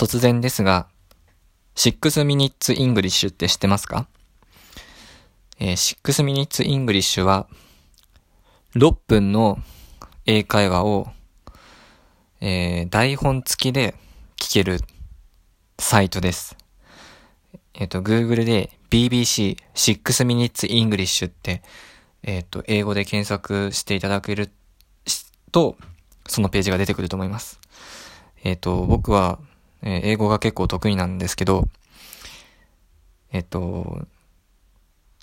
突然ですが、6 minutes English って知ってますか？えー、6 minutes English は、6分の英会話を、えー、台本付きで聞けるサイトです。えっ、ー、と、Google で BBC 6 minutes English って、えっ、ー、と、英語で検索していただけると、そのページが出てくると思います。えっ、ー、と、僕は、えー、英語が結構得意なんですけど、えっ、と、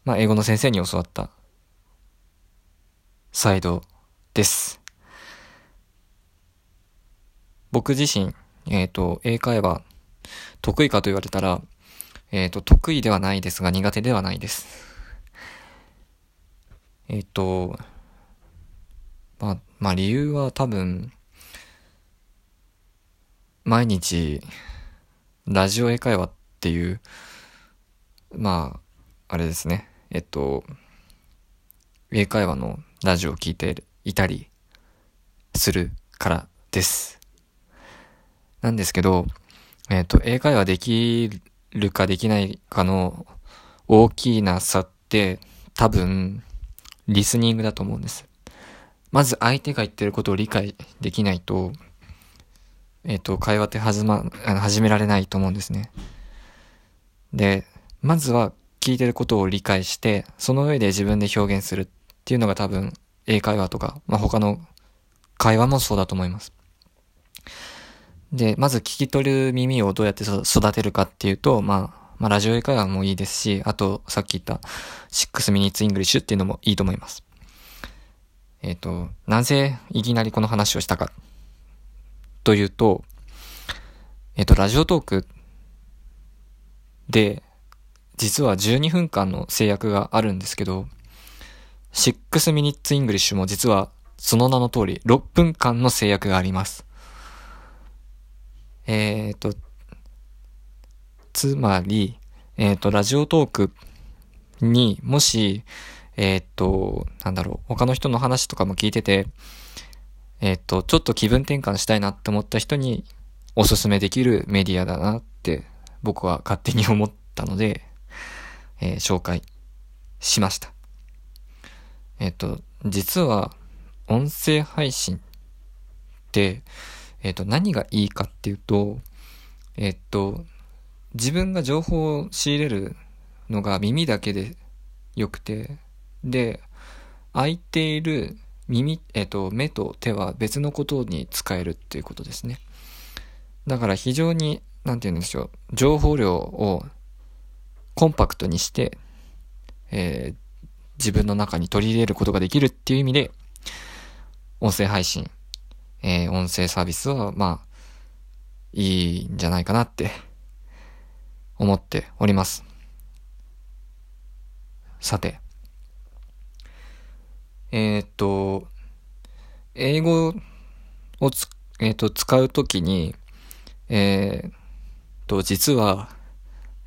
まあ、英語の先生に教わったサイドです。僕自身、えっ、と、英会話得意かと言われたら、えっ、と、得意ではないですが苦手ではないです。えっ、と、まあ、まあ理由は多分、毎日、ラジオ英会話っていう、まあ、あれですね。えっと、英会話のラジオを聴いていたりするからです。なんですけど、えっと、英会話できるかできないかの大きな差って多分、リスニングだと思うんです。まず相手が言ってることを理解できないと、えっ、ー、と、会話って始ま、あの始められないと思うんですね。で、まずは聞いてることを理解して、その上で自分で表現するっていうのが多分、英会話とか、まあ、他の会話もそうだと思います。で、まず聞き取る耳をどうやって育てるかっていうと、まあ、まあ、ラジオ英会話もいいですし、あと、さっき言った6 minutes English っていうのもいいと思います。えっ、ー、と、なぜいきなりこの話をしたかというと、えっ、と、ラジオトークで、実は12分間の制約があるんですけど、6 minutes English も実はその名の通り6分間の制約があります。えっ、と、つまり、えっ、と、ラジオトークにもし、えー、っと、なんだろう、他の人の話とかも聞いてて、え、っと、ちょっと気分転換したいなって思った人におすすめできるメディアだなって僕は勝手に思ったので、えー、紹介しました。えっと、実は音声配信って、えっと、何がいいかっていうと、えっと、自分が情報を仕入れるのが耳だけで良くて、で、空いている耳、えっ、と、目と手は別のことに使えるっていうことですね。だから非常に、なんて言うんでしょう、情報量をコンパクトにして、えー、自分の中に取り入れることができるっていう意味で、音声配信、えー、音声サービスは、まあ、いいんじゃないかなって思っております。さて、えっ、と、英語をつ、えっ、と、使うときに、えっ、と、実は、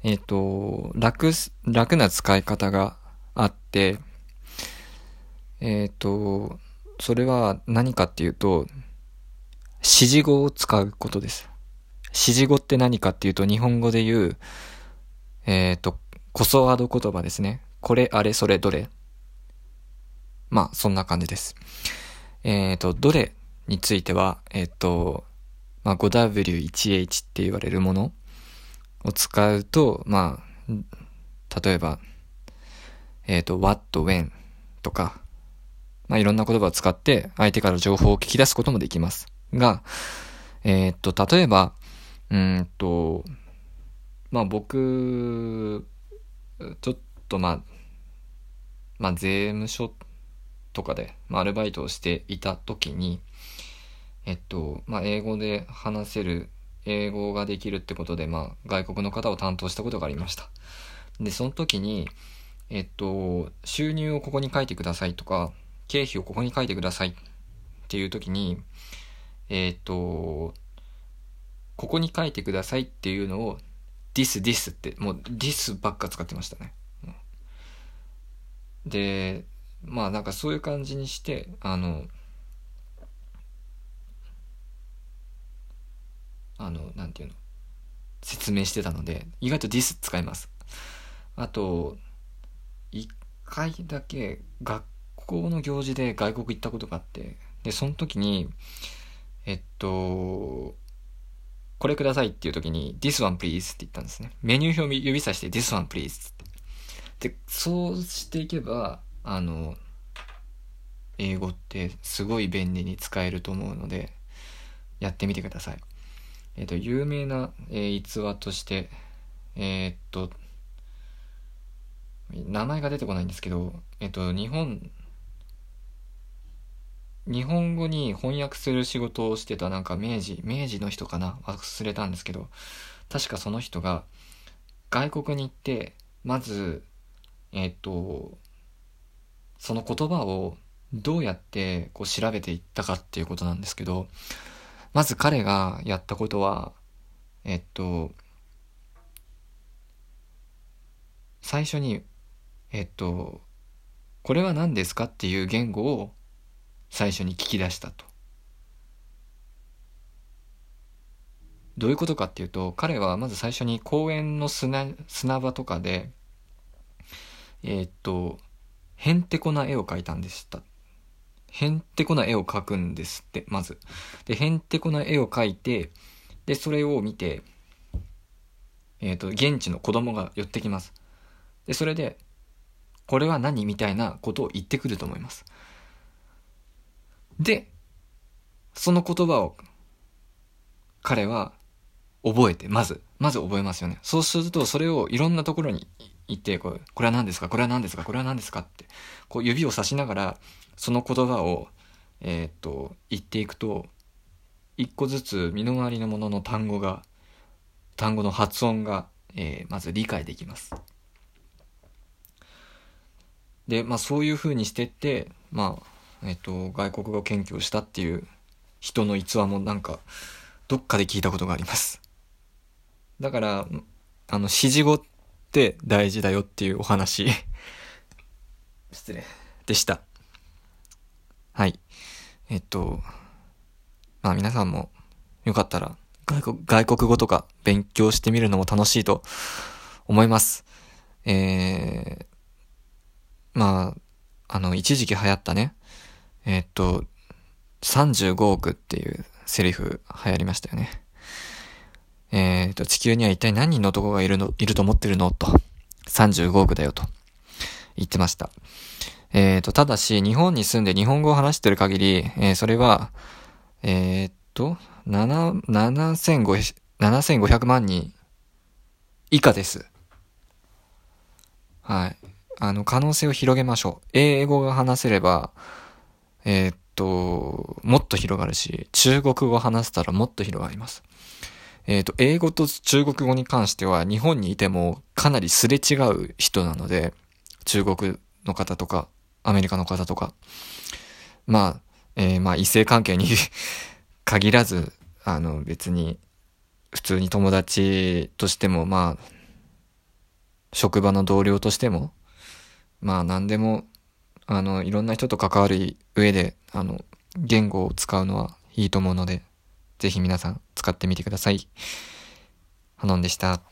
えっ、と、楽、楽な使い方があって、えっ、と、それは何かっていうと、指示語を使うことです。指示語って何かっていうと、日本語で言う、えっ、と、コソワード言葉ですね。これ、あれ、それ、どれまあ、そんな感じです。えっ、ー、と、どれについては、えっ、ー、と、まあ、5W1H って言われるものを使うと、まあ、例えば、えっ、ー、と、what, when とか、まあ、いろんな言葉を使って相手から情報を聞き出すこともできます。が、えっ、と、例えば、うんと、まあ、僕、ちょっとまあ、まあ、税務署とかで、まあ、アルバイトをしていた時に、えっと、まあ、英語で話せる、英語ができるってことで、まあ、外国の方を担当したことがありました。で、その時に、えっと、収入をここに書いてくださいとか、経費をここに書いてくださいっていう時に、えっと、ここに書いてくださいっていうのを、this, this って、もう this ばっか使ってましたね。で、まあなんかそういう感じにして、あの、あの、なんていうの、説明してたので、意外と this 使います。あと、一回だけ学校の行事で外国行ったことがあって、で、その時に、えっと、これくださいっていう時に、this one please って言ったんですね。メニュー表を指さして this one please って。で、そうしていけば、あの、英語ってすごい便利に使えると思うので、やってみてください。えっ、と、有名な、えー、逸話として、えー、っと、名前が出てこないんですけど、えっと、日本、日本語に翻訳する仕事をしてたなんか明治、明治の人かな？忘れたんですけど、確かその人が外国に行って、まず、えっ、と、その言葉をどうやってこう調べていったかっていうことなんですけど、まず彼がやったことは、えっと、最初に、えっと、これは何ですかっていう言語を最初に聞き出したと。どういうことかっていうと、彼はまず最初に公園の砂砂場とかで、え、っと、へんてこな絵を描いたんでした。へんてこな絵を描くんですって、まず。で、へんてこな絵を描いて、で、それを見て、えっ、と、現地の子供が寄ってきます。で、それで、これは何みたいなことを言ってくると思います。で、その言葉を彼は覚えて、まず、まず覚えますよね。そうすると、それをいろんなところに行って、これこれは何ですか？これは何ですか？これは何ですか？って、こう指をさしながら、その言葉を、えー、っと、言っていくと、一個ずつ身の回りのものの単語が、単語の発音が、えー、まず理解できます。で、まあそういう風にしてって、まあ、えっと、外国語研究をしたっていう人の逸話もなんか、どっかで聞いたことがあります。だから、あの、指示語って大事だよっていうお話失礼。でした。はい。えっと、まあ皆さんもよかったら外国外国語とか勉強してみるのも楽しいと思います。えー、まあ、あの、一時期流行ったね、えー、っと、35億っていうセリフ流行りましたよね。えー、と、地球には一体何人の男がいるの、いると思ってるの？と、35億だよと言ってました。えー、と、ただし、日本に住んで日本語を話してる限り、えー、それは、え、っと、7、7500、7500万人以下です。はい。あの、可能性を広げましょう。英語が話せれば、えー、っと、もっと広がるし、中国語を話せたらもっと広がります。えっ、と、英語と中国語に関しては日本にいてもかなりすれ違う人なので、中国の方とかアメリカの方とか。まあ、えー、まあ異性関係に 限らず、あの別に普通に友達としても、まあ、職場の同僚としても、まあ何でもあの、いろんな人と関わる上で、あの、言語を使うのはいいと思うので、ぜひ皆さん使ってみてください。ハノンでした。